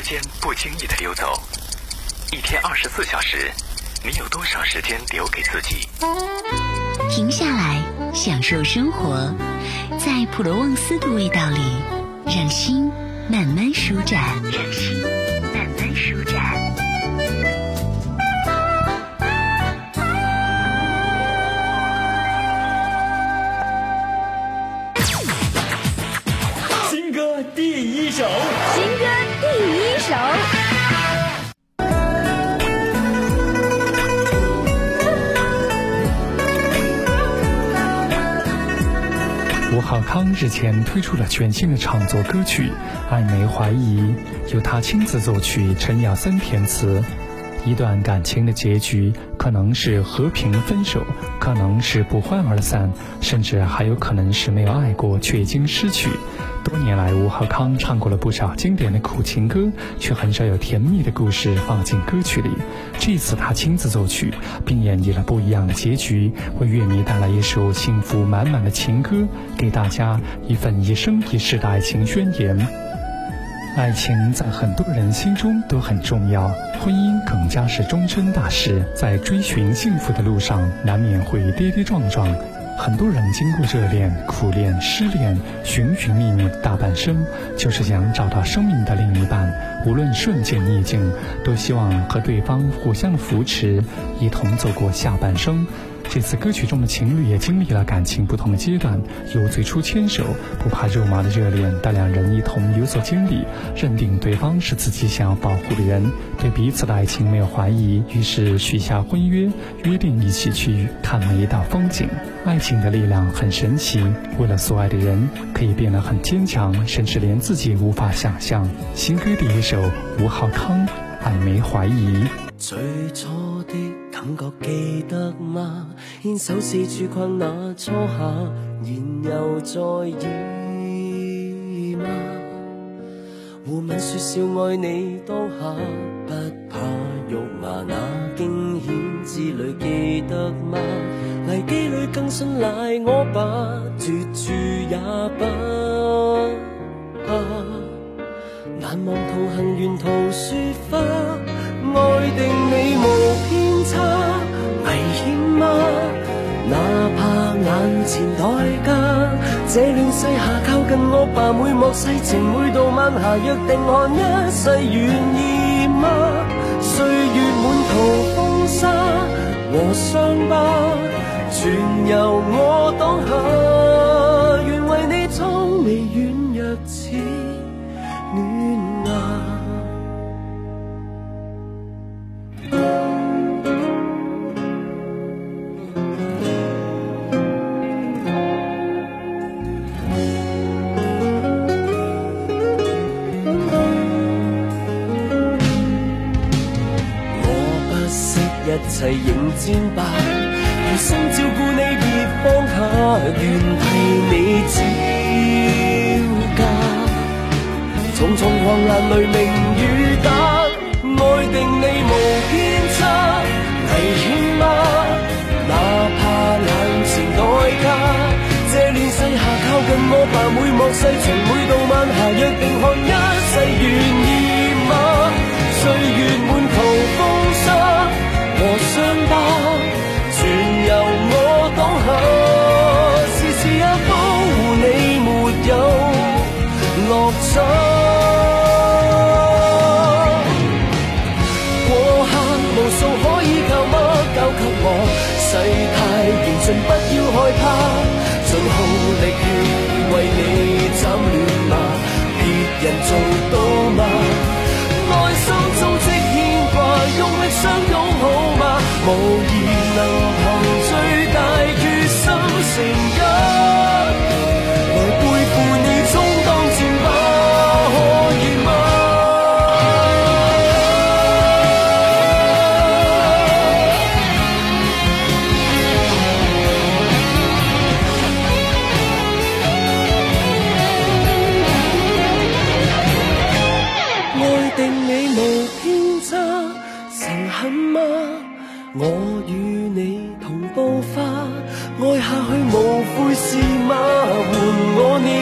时间不经意的溜走，一天二十四小时，你有多少时间留给自己？停下来，享受生活，在普罗旺斯的味道里，让心慢慢舒展。让心吴浩康日前推出了全新的创作歌曲《暧昧怀疑》，由他亲自作曲，陈雅森填词。一段感情的结局，可能是和平分手，可能是不欢而散，甚至还有可能是没有爱过却已经失去。多年来，吴浩康唱过了不少经典的苦情歌，却很少有甜蜜的故事放进歌曲里。这次他亲自作曲，并演绎了不一样的结局，为乐迷带来一首幸福满满的情歌，给大家一份一生一世的爱情宣言。爱情在很多人心中都很重要，婚姻更加是终身大事。在追寻幸福的路上，难免会跌跌撞撞。很多人经过热恋、苦恋、失恋，寻寻觅觅大半生，就是想找到生命的另一半。无论顺境逆境，都希望和对方互相扶持，一同走过下半生。这次歌曲中的情侣也经历了感情不同的阶段，由最初牵手不怕肉麻的热恋，到两人一同有所经历，认定对方是自己想要保护的人，对彼此的爱情没有怀疑，于是许下婚约，约定一起去看每一道风景。爱情的力量很神奇，为了所爱的人，可以变得很坚强，甚至连自己无法想象。新歌第一首，吴浩康，爱没怀疑。最初的感觉记得吗？牵手四处逛那初夏，然又在意吗？互吻说笑爱你当下，不怕肉麻那惊险之旅记得吗？危机里更信赖我吧，绝处也不怕。难忘同行沿途雪花。爱定前代价，这乱世下靠近我吧，每幕细情，每度晚霞，约定看一世，愿意吗？岁月满途风沙和伤疤，全由我当下，一切迎战吧，余生照顾你别放下，愿替你招架。重重狂澜雷鸣雨打，爱定你无偏差，危险吗？哪怕眼前代价，这乱世下靠近我吧，每幕细情，每度晚霞，约定看一无意留下爱下去无悔是吗？换我念。